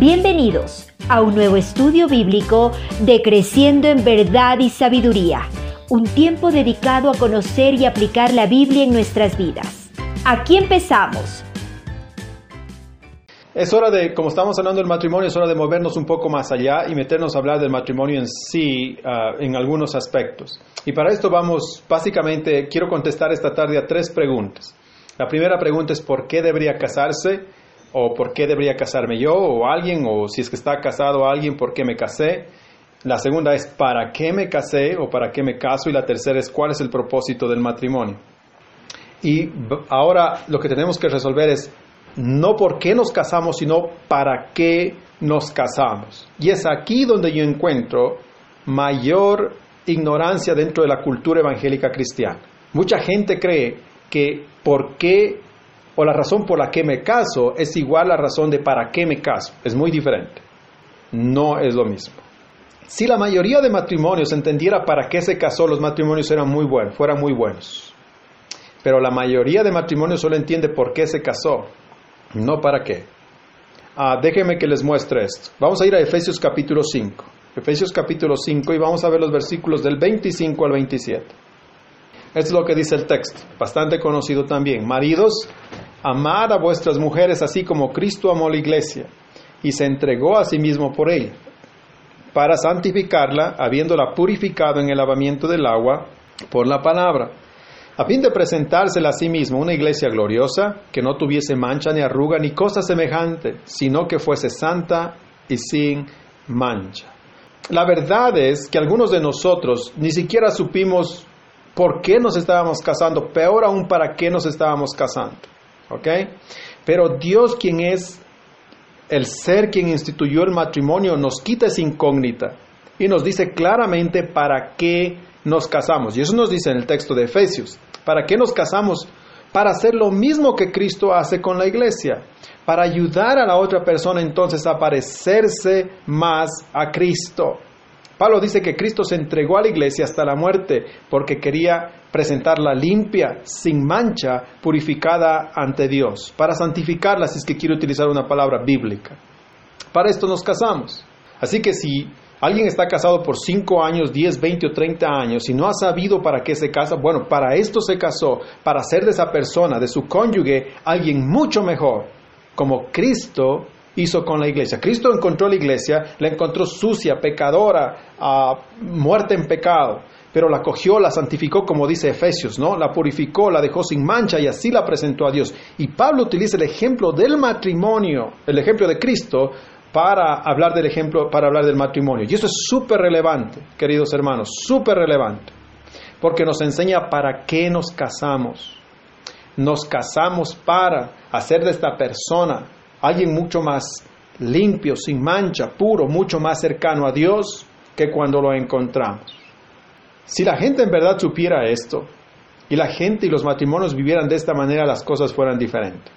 Bienvenidos a un nuevo estudio bíblico de Creciendo en Verdad y Sabiduría, un tiempo dedicado a conocer y aplicar la Biblia en nuestras vidas. Aquí empezamos. Es hora de, como estamos hablando del matrimonio, es hora de movernos un poco más allá y meternos a hablar del matrimonio en sí uh, en algunos aspectos. Y para esto vamos, básicamente, quiero contestar esta tarde a tres preguntas. La primera pregunta es ¿por qué debería casarse? ¿O por qué debería casarme yo o alguien? ¿O si es que está casado alguien, por qué me casé? La segunda es ¿para qué me casé o para qué me caso? Y la tercera es ¿cuál es el propósito del matrimonio? Y ahora lo que tenemos que resolver es no por qué nos casamos, sino para qué nos casamos. Y es aquí donde yo encuentro mayor ignorancia dentro de la cultura evangélica cristiana. Mucha gente cree que por qué o la razón por la que me caso es igual a la razón de para qué me caso. Es muy diferente. No es lo mismo. Si la mayoría de matrimonios entendiera para qué se casó, los matrimonios eran muy buenos, fueran muy buenos. Pero la mayoría de matrimonios solo entiende por qué se casó, no para qué. Ah, déjenme que les muestre esto. Vamos a ir a Efesios capítulo 5. Efesios capítulo 5 y vamos a ver los versículos del 25 al 27. Es lo que dice el texto, bastante conocido también. Maridos, amad a vuestras mujeres así como Cristo amó la iglesia y se entregó a sí mismo por ella, para santificarla, habiéndola purificado en el lavamiento del agua por la palabra a fin de presentársela a sí mismo una iglesia gloriosa, que no tuviese mancha ni arruga ni cosa semejante, sino que fuese santa y sin mancha. La verdad es que algunos de nosotros ni siquiera supimos por qué nos estábamos casando, peor aún para qué nos estábamos casando. ¿Ok? Pero Dios, quien es el ser quien instituyó el matrimonio, nos quita esa incógnita y nos dice claramente para qué nos casamos. Y eso nos dice en el texto de Efesios. ¿Para qué nos casamos? Para hacer lo mismo que Cristo hace con la iglesia. Para ayudar a la otra persona entonces a parecerse más a Cristo. Pablo dice que Cristo se entregó a la iglesia hasta la muerte porque quería presentarla limpia, sin mancha, purificada ante Dios, para santificarla, si es que quiere utilizar una palabra bíblica. Para esto nos casamos. Así que si Alguien está casado por 5 años, 10, 20 o 30 años y no ha sabido para qué se casa. Bueno, para esto se casó, para hacer de esa persona, de su cónyuge, alguien mucho mejor, como Cristo hizo con la iglesia. Cristo encontró la iglesia, la encontró sucia, pecadora, uh, muerta en pecado, pero la cogió, la santificó, como dice Efesios, ¿no? La purificó, la dejó sin mancha y así la presentó a Dios. Y Pablo utiliza el ejemplo del matrimonio, el ejemplo de Cristo, para hablar del ejemplo, para hablar del matrimonio. Y eso es súper relevante, queridos hermanos, súper relevante, porque nos enseña para qué nos casamos. Nos casamos para hacer de esta persona alguien mucho más limpio, sin mancha, puro, mucho más cercano a Dios que cuando lo encontramos. Si la gente en verdad supiera esto, y la gente y los matrimonios vivieran de esta manera, las cosas fueran diferentes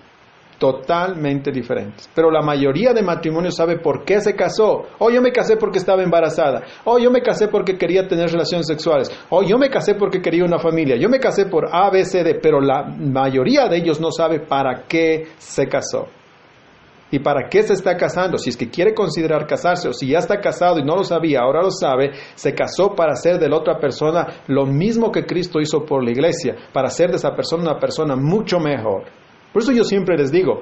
totalmente diferentes. Pero la mayoría de matrimonios sabe por qué se casó. O oh, yo me casé porque estaba embarazada. O oh, yo me casé porque quería tener relaciones sexuales. O oh, yo me casé porque quería una familia. Yo me casé por A, B, C, D. Pero la mayoría de ellos no sabe para qué se casó. ¿Y para qué se está casando? Si es que quiere considerar casarse o si ya está casado y no lo sabía, ahora lo sabe, se casó para hacer de la otra persona lo mismo que Cristo hizo por la iglesia, para hacer de esa persona una persona mucho mejor. Por eso yo siempre les digo,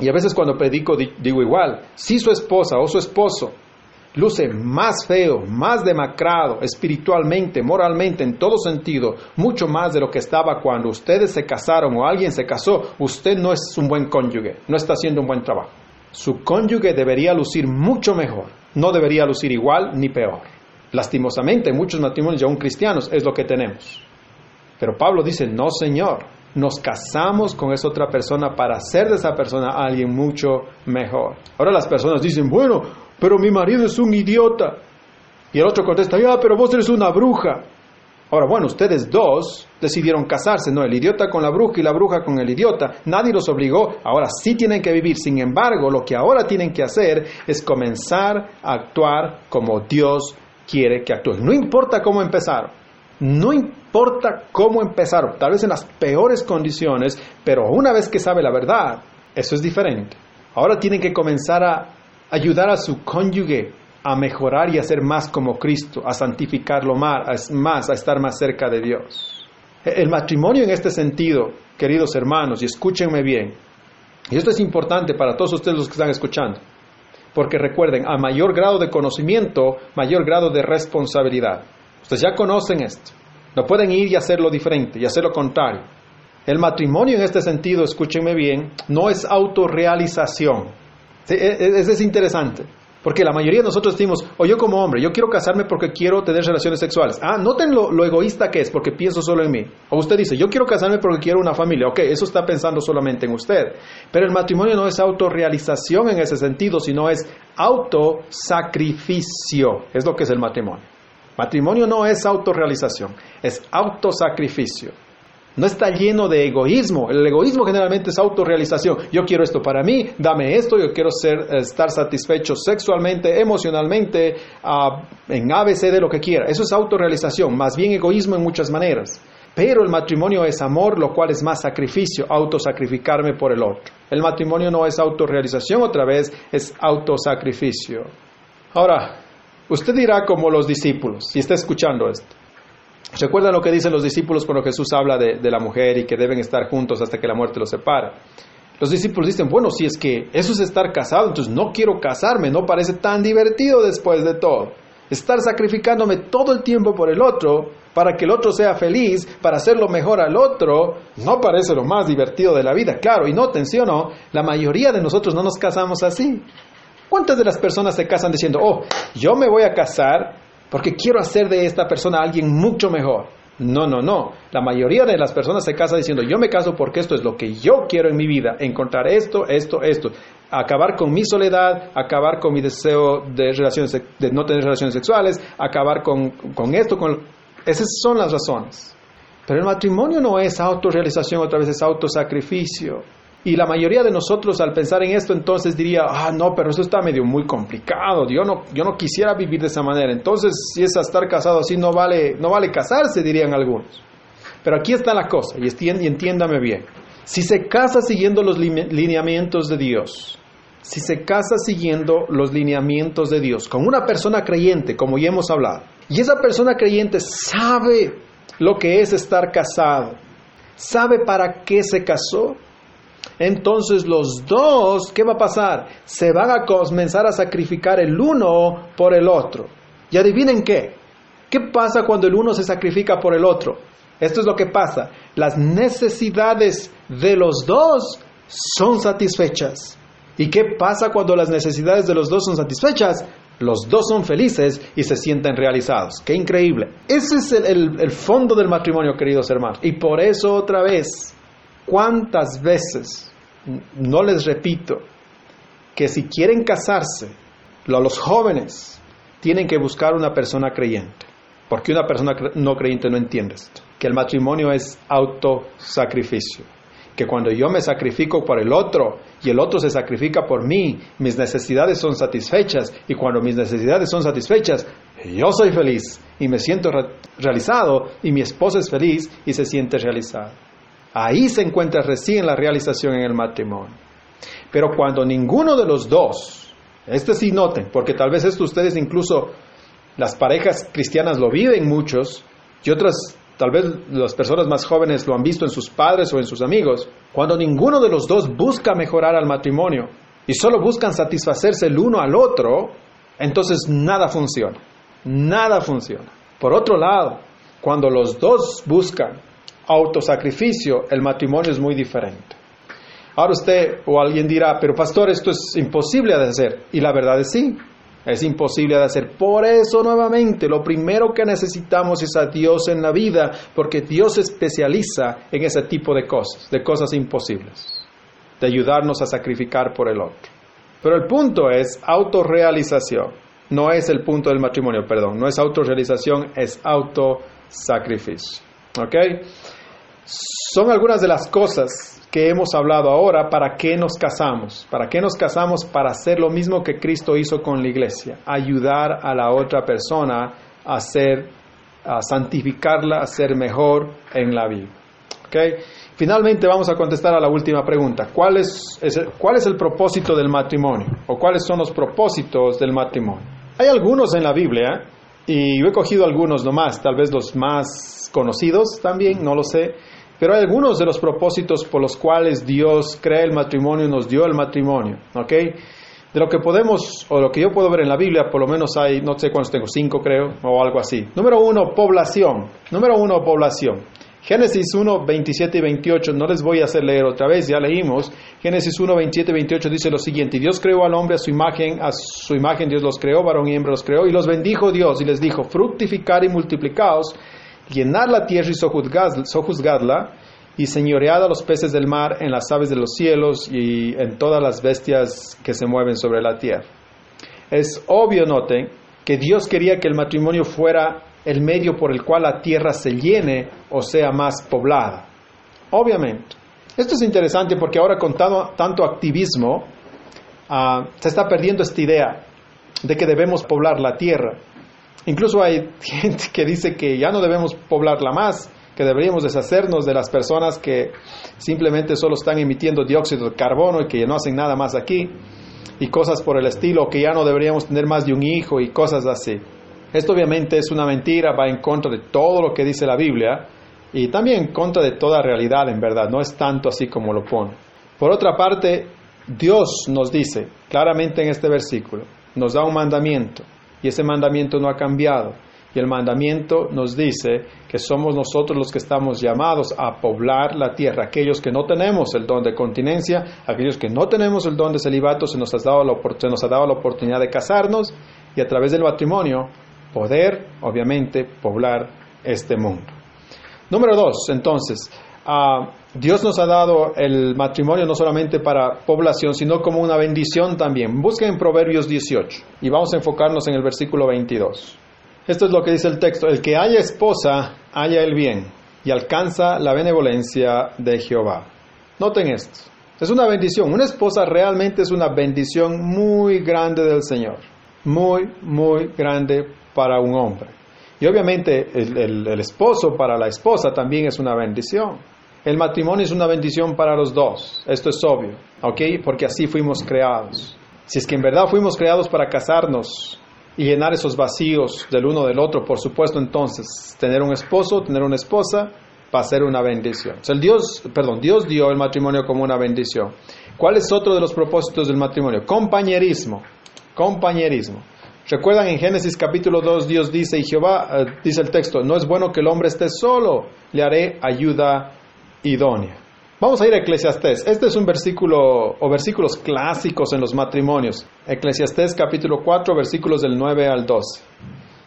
y a veces cuando predico digo igual, si su esposa o su esposo luce más feo, más demacrado, espiritualmente, moralmente, en todo sentido, mucho más de lo que estaba cuando ustedes se casaron o alguien se casó, usted no es un buen cónyuge, no está haciendo un buen trabajo. Su cónyuge debería lucir mucho mejor, no debería lucir igual ni peor. Lastimosamente, muchos matrimonios, aún cristianos, es lo que tenemos. Pero Pablo dice, no, Señor, nos casamos con esa otra persona para hacer de esa persona alguien mucho mejor. Ahora las personas dicen, bueno, pero mi marido es un idiota. Y el otro contesta, ya, pero vos eres una bruja. Ahora, bueno, ustedes dos decidieron casarse, ¿no? El idiota con la bruja y la bruja con el idiota. Nadie los obligó, ahora sí tienen que vivir. Sin embargo, lo que ahora tienen que hacer es comenzar a actuar como Dios quiere que actúen. No importa cómo empezaron. No importa cómo empezaron, tal vez en las peores condiciones, pero una vez que sabe la verdad, eso es diferente. Ahora tienen que comenzar a, ayudar a su cónyuge a mejorar y a ser más como Cristo, a santificarlo más, más, a estar más cerca de Dios. El matrimonio en este sentido, queridos hermanos, y escúchenme bien, y esto es importante para todos ustedes los que están escuchando, porque recuerden, a mayor grado de conocimiento, mayor grado de responsabilidad. Ustedes ya conocen esto. No pueden ir y hacerlo diferente y hacer lo contrario. El matrimonio en este sentido, escúchenme bien, no es autorrealización. E, e, eso es interesante. Porque la mayoría de nosotros decimos, o yo como hombre, yo quiero casarme porque quiero tener relaciones sexuales. Ah, noten lo, egoísta que es, porque pienso solo en mí. O usted dice, yo quiero casarme porque quiero una familia. Ok, eso está pensando solamente en usted. Pero el matrimonio no es autorrealización en ese sentido, sino es autosacrificio. Es lo que es el matrimonio. Matrimonio no es autorrealización, es autosacrificio. No está lleno de egoísmo. El egoísmo generalmente es autorrealización. Yo quiero esto para mí, dame esto, yo quiero ser, estar satisfecho sexualmente, emocionalmente, uh, en ABC de lo que quiera. Eso es autorrealización, más bien egoísmo en muchas maneras. Pero el matrimonio es amor, lo cual es más sacrificio, autosacrificarme por el otro. El matrimonio no es autorrealización, otra vez es autosacrificio. Ahora, usted dirá como los discípulos, si está escuchando esto. ¿Recuerdan lo que dicen los discípulos cuando Jesús habla de, la mujer y que deben estar juntos hasta que la muerte los separa? Los discípulos dicen, bueno, si es que eso es estar casado, entonces no quiero casarme, no parece tan divertido después de todo. Estar sacrificándome todo el tiempo por el otro, para que el otro sea feliz, para hacerlo mejor al otro, no parece lo más divertido de la vida. Claro, y no, la mayoría de nosotros no nos casamos así. ¿Cuántas de las personas se casan diciendo, oh, yo me voy a casar porque quiero hacer de esta persona alguien mucho mejor. No, no, no. La mayoría de las personas se casan diciendo, yo me caso porque esto es lo que yo quiero en mi vida, encontrar esto, esto, esto, acabar con mi soledad, acabar con mi deseo de, relaciones, de no tener relaciones sexuales, acabar con, con esto, con... Esas son las razones. Pero el matrimonio no es autorrealización, otra vez es autosacrificio. Y la mayoría de nosotros al pensar en esto entonces diría, ah, no, pero eso está medio muy complicado, yo no, yo no quisiera vivir de esa manera. Entonces, si es a estar casado así, no vale, no vale casarse, dirían algunos. Pero aquí está la cosa, y entiéndame bien. Si se casa siguiendo los lineamientos de Dios, si se casa siguiendo los lineamientos de Dios, con una persona creyente, como ya hemos hablado, y esa persona creyente sabe lo que es estar casado, sabe para qué se casó, entonces los dos, ¿qué va a pasar? Se van a comenzar a sacrificar el uno por el otro. Y adivinen qué. ¿Qué pasa cuando el uno se sacrifica por el otro? Esto es lo que pasa. Las necesidades de los dos son satisfechas. ¿Y qué pasa cuando las necesidades de los dos son satisfechas? Los dos son felices y se sienten realizados. ¡Qué increíble! Ese es el, el fondo del matrimonio, queridos hermanos. Y por eso otra vez ¿Cuántas veces, no les repito, que si quieren casarse, los jóvenes tienen que buscar una persona creyente? Porque una persona no creyente no entiende esto. Que el matrimonio es autosacrificio. Que cuando yo me sacrifico por el otro y el otro se sacrifica por mí, mis necesidades son satisfechas. Y cuando mis necesidades son satisfechas, yo soy feliz y me siento realizado y mi esposa es feliz y se siente realizada. Ahí se encuentra recién la realización en el matrimonio. Pero cuando ninguno de los dos, este sí noten, porque tal vez esto ustedes incluso las parejas cristianas lo viven muchos y otras tal vez las personas más jóvenes lo han visto en sus padres o en sus amigos, cuando ninguno de los dos busca mejorar al matrimonio y solo buscan satisfacerse el uno al otro, entonces nada funciona, nada funciona. Por otro lado, cuando los dos buscan autosacrificio, el matrimonio es muy diferente. Ahora usted o alguien dirá, pero pastor, esto es imposible de hacer. Y la verdad es sí, es imposible de hacer. Por eso nuevamente, lo primero que necesitamos es a Dios en la vida, porque Dios se especializa en ese tipo de cosas, de cosas imposibles, de ayudarnos a sacrificar por el otro. Pero el punto es autorrealización. No es el punto del matrimonio, perdón. No es autorrealización, es autosacrificio. ¿Ok? Son algunas de las cosas que hemos hablado ahora para qué nos casamos. ¿Para qué nos casamos? Para hacer lo mismo que Cristo hizo con la iglesia, ayudar a la otra persona a ser, a santificarla, a ser mejor en la vida. ¿Okay? Finalmente vamos a contestar a la última pregunta. ¿Cuál es, ¿Cuál es el propósito del matrimonio? ¿O cuáles son los propósitos del matrimonio? Hay algunos en la Biblia y yo he cogido algunos nomás, tal vez los más conocidos también, no lo sé, pero hay algunos de los propósitos por los cuales Dios crea el matrimonio y nos dio el matrimonio, ¿ok? De lo que podemos, o lo que yo puedo ver en la Biblia, por lo menos hay, no sé cuántos tengo, cinco creo, o algo así. Número uno, población. Número uno, población. Génesis 1, 27 y 28, no les voy a hacer leer otra vez, ya leímos. Génesis 1, 27 y 28 dice lo siguiente, Dios creó al hombre a su imagen, a su imagen Dios los creó, varón y hembra los creó, y los bendijo Dios y les dijo, fructificar y multiplicaos, llenar la tierra y sojuzgadla, y señoread a los peces del mar, en las aves de los cielos y en todas las bestias que se mueven sobre la tierra. Es obvio, noten, que Dios quería que el matrimonio fuera el medio por el cual la tierra se llene o sea más poblada. Obviamente. Esto es interesante porque ahora con tanto activismo ah, se está perdiendo esta idea de que debemos poblar la tierra. Incluso hay gente que dice que ya no debemos poblarla más, que deberíamos deshacernos de las personas que simplemente solo están emitiendo dióxido de carbono y que no hacen nada más aquí, y cosas por el estilo, que ya no deberíamos tener más de un hijo y cosas así. Esto obviamente es una mentira, va en contra de todo lo que dice la Biblia y también en contra de toda realidad, en verdad, no es tanto así como lo pone. Por otra parte, Dios nos dice claramente en este versículo, nos da un mandamiento y ese mandamiento no ha cambiado. Y el mandamiento nos dice que somos nosotros los que estamos llamados a poblar la tierra. Aquellos que no tenemos el don de continencia, aquellos que no tenemos el don de celibato, se nos ha dado la, se nos ha dado la oportunidad de casarnos y a través del matrimonio poder, obviamente, poblar este mundo. Número dos, entonces, ah, Dios nos ha dado el matrimonio no solamente para población, sino como una bendición también. Busquen en Proverbios 18 y vamos a enfocarnos en el versículo 22. Esto es lo que dice el texto, el que haya esposa, haya el bien y alcanza la benevolencia de Jehová. Noten esto, es una bendición, una esposa realmente es una bendición muy grande del Señor, muy, muy grande para un hombre. Y obviamente el, esposo para la esposa también es una bendición. El matrimonio es una bendición para los dos, esto es obvio, ¿ok? Porque así fuimos creados. Si es que en verdad fuimos creados para casarnos y llenar esos vacíos del uno del otro, por supuesto, entonces, tener un esposo, tener una esposa, va a ser una bendición. el Dios, perdón, Dios dio el matrimonio como una bendición. ¿Cuál es otro de los propósitos del matrimonio? Compañerismo. Compañerismo. Recuerdan en Génesis capítulo 2, Dios dice, y Jehová, eh, dice el texto, no es bueno que el hombre esté solo, le haré ayuda idónea. Vamos a ir a Eclesiastés. Este es un versículo o versículos clásicos en los matrimonios. Eclesiastés capítulo 4, versículos del 9 al 12.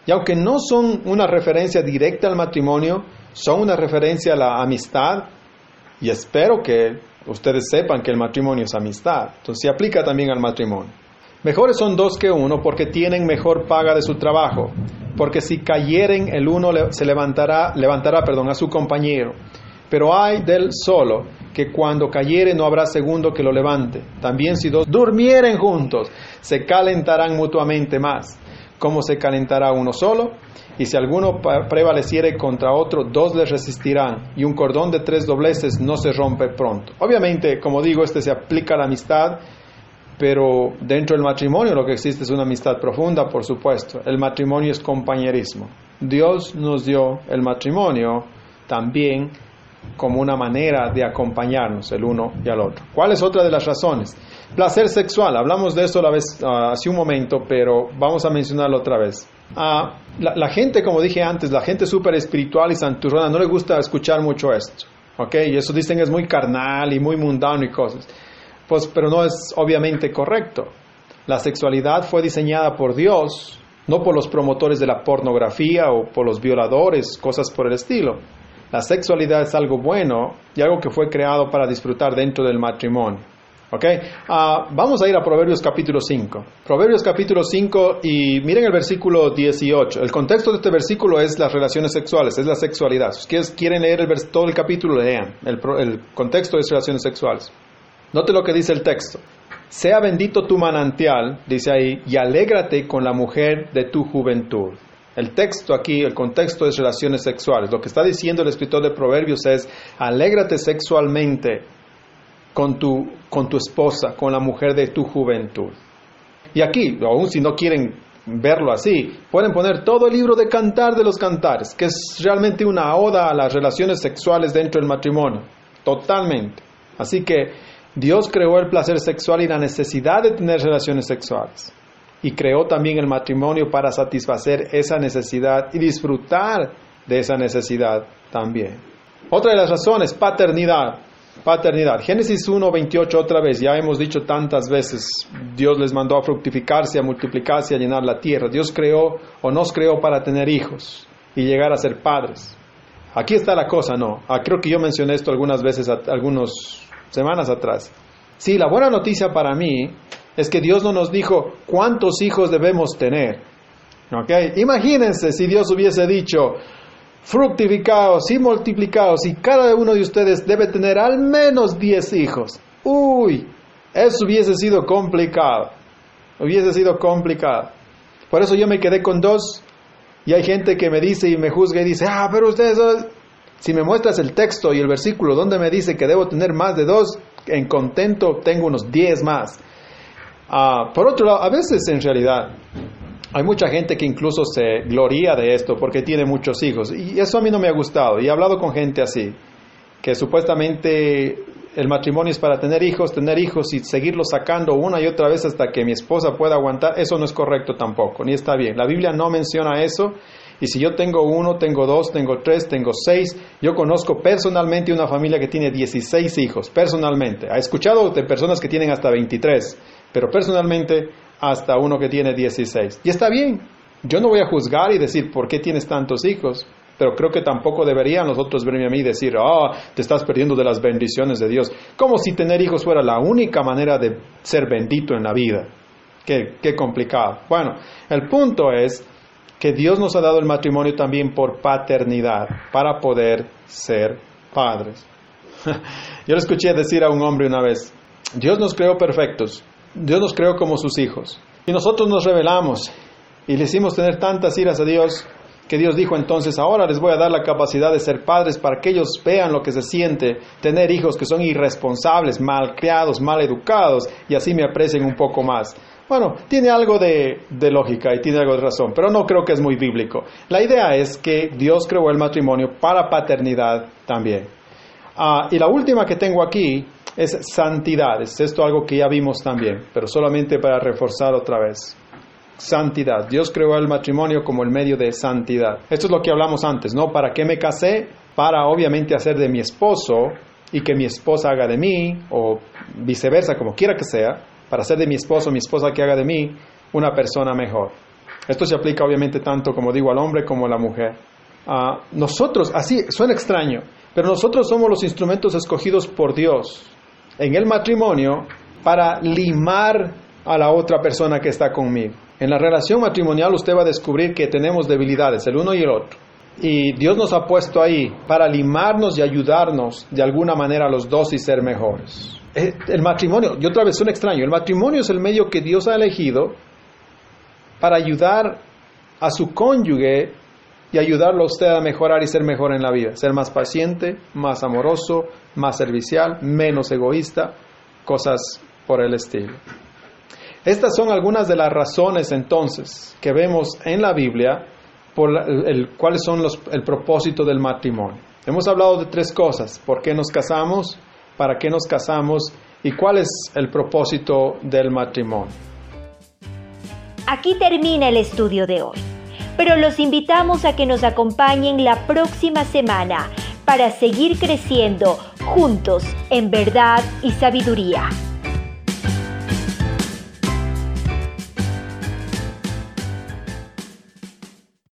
Y aunque no son una referencia directa al matrimonio, son una referencia a la amistad, y espero que ustedes sepan que el matrimonio es amistad. Entonces se aplica también al matrimonio. Mejores son dos que uno porque tienen mejor paga de su trabajo, porque si cayeren el uno se levantará, levantará perdón, a su compañero. Pero hay del solo, que cuando cayere no habrá segundo que lo levante. También si dos durmieren juntos, se calentarán mutuamente más. ¿Cómo se calentará uno solo? Y si alguno prevaleciere contra otro, dos le resistirán, y un cordón de tres dobleces no se rompe pronto. Obviamente, como digo, este se aplica a la amistad, pero dentro del matrimonio lo que existe es una amistad profunda, por supuesto. El matrimonio es compañerismo. Dios nos dio el matrimonio también como una manera de acompañarnos el uno y al otro. ¿Cuál es otra de las razones? Placer sexual. Hablamos de eso la vez, ah, hace un momento, pero vamos a mencionarlo otra vez. Uh, la, gente, como dije antes, la gente súper espiritual y santurrona no le gusta escuchar mucho esto. ¿Ok? Y eso dicen es muy carnal y muy mundano y cosas. Pues, pero no es obviamente correcto. La sexualidad fue diseñada por Dios, no por los promotores de la pornografía o por los violadores, cosas por el estilo. La sexualidad es algo bueno y algo que fue creado para disfrutar dentro del matrimonio. ¿Ok? Ah, vamos a ir a Proverbios capítulo 5. Proverbios capítulo 5 y miren el versículo 18. El contexto de este versículo es las relaciones sexuales, es la sexualidad. Si ustedes quieren leer el todo el capítulo, lean. El, el contexto es relaciones sexuales. Note lo que dice el texto. Sea bendito tu manantial, dice ahí, y alégrate con la mujer de tu juventud. El texto aquí, el contexto es relaciones sexuales. Lo que está diciendo el escritor de Proverbios es, alégrate sexualmente con tu, con tu esposa, con la mujer de tu juventud. Y aquí, aún si no quieren verlo así, pueden poner todo el libro de Cantar de los Cantares, que es realmente una oda a las relaciones sexuales dentro del matrimonio, totalmente. Así que Dios creó el placer sexual y la necesidad de tener relaciones sexuales. Y creó también el matrimonio para satisfacer esa necesidad y disfrutar de esa necesidad también. Otra de las razones, paternidad paternidad. Génesis 1, 28 otra vez, ya hemos dicho tantas veces, Dios les mandó a fructificarse, a multiplicarse, a llenar la tierra. Dios creó o nos creó para tener hijos y llegar a ser padres. Aquí está la cosa, ¿no? Ah, creo que yo mencioné esto algunas veces, algunas semanas atrás. Sí, la buena noticia para mí es que Dios no nos dijo cuántos hijos debemos tener. ¿Ok? Imagínense si Dios hubiese dicho, fructificados y multiplicados y cada uno de ustedes debe tener al menos 10 hijos. Uy, eso hubiese sido complicado. Hubiese sido complicado. Por eso yo me quedé con dos y hay gente que me dice y me juzga y dice, ah, pero ustedes, si me muestras el texto y el versículo donde me dice que debo tener más de dos, en contento tengo unos 10 más. Ah, por otro lado, a veces en realidad hay mucha gente que incluso se gloria de esto porque tiene muchos hijos. Y eso a mí no me ha gustado. Y he hablado con gente así, que supuestamente el matrimonio es para tener hijos, tener hijos y seguirlos sacando una y otra vez hasta que mi esposa pueda aguantar, eso no es correcto tampoco, ni está bien. La Biblia no menciona eso. Y si yo tengo uno, tengo dos, tengo tres, tengo seis, yo conozco personalmente una familia que tiene 16 hijos, personalmente. Ha escuchado de personas que tienen hasta 23, pero personalmente hasta uno que tiene 16. Y está bien, yo no voy a juzgar y decir, ¿por qué tienes tantos hijos? Pero creo que tampoco deberían los otros a mí y decir, oh, te estás perdiendo de las bendiciones de Dios. Como si tener hijos fuera la única manera de ser bendito en la vida. Qué, qué complicado. Bueno, el punto es que Dios nos ha dado el matrimonio también por paternidad, para poder ser padres. Yo le escuché decir a un hombre una vez, Dios nos creó perfectos, Dios nos creó como sus hijos. Y nosotros nos rebelamos y le hicimos tener tantas iras a Dios que Dios dijo entonces, ahora les voy a dar la capacidad de ser padres para que ellos vean lo que se siente tener hijos que son irresponsables, mal criados, mal educados y así me aprecien un poco más. Bueno, tiene algo de, de, lógica y tiene algo de razón, pero no creo que es muy bíblico. La idea es que Dios creó el matrimonio para paternidad también. Ah, y la última que tengo aquí es santidad. Es esto algo que ya vimos también, pero solamente para reforzar otra vez. Santidad. Dios creó el matrimonio como el medio de santidad. Esto es lo que hablamos antes, ¿no? ¿Para qué me casé? Para obviamente hacer de mi esposo y que mi esposa haga de mí, o viceversa, como quiera que sea, para hacer de mi esposo, mi esposa que haga de mí, una persona mejor. Esto se aplica obviamente tanto, como digo, al hombre como a la mujer. Ah, nosotros, así, suena extraño, pero nosotros somos los instrumentos escogidos por Dios en el matrimonio para limar a la otra persona que está conmigo. En la relación matrimonial usted va a descubrir que tenemos debilidades, el uno y el otro. Y Dios nos ha puesto ahí para limarnos y ayudarnos de alguna manera a los dos y ser mejores. Eh, el matrimonio, y otra vez un extraño, el matrimonio es el medio que Dios ha elegido para ayudar a su cónyuge y ayudarlo a usted a mejorar y ser mejor en la vida, ser más paciente, más amoroso, más servicial, menos egoísta, cosas por el estilo. Estas son algunas de las razones entonces que vemos en la Biblia por el, cuáles son los, el propósito del matrimonio. Hemos hablado de tres cosas, por qué nos casamos, para qué nos casamos y cuál es el propósito del matrimonio. Aquí termina el estudio de hoy pero los invitamos a que nos acompañen la próxima semana para seguir creciendo juntos en verdad y sabiduría.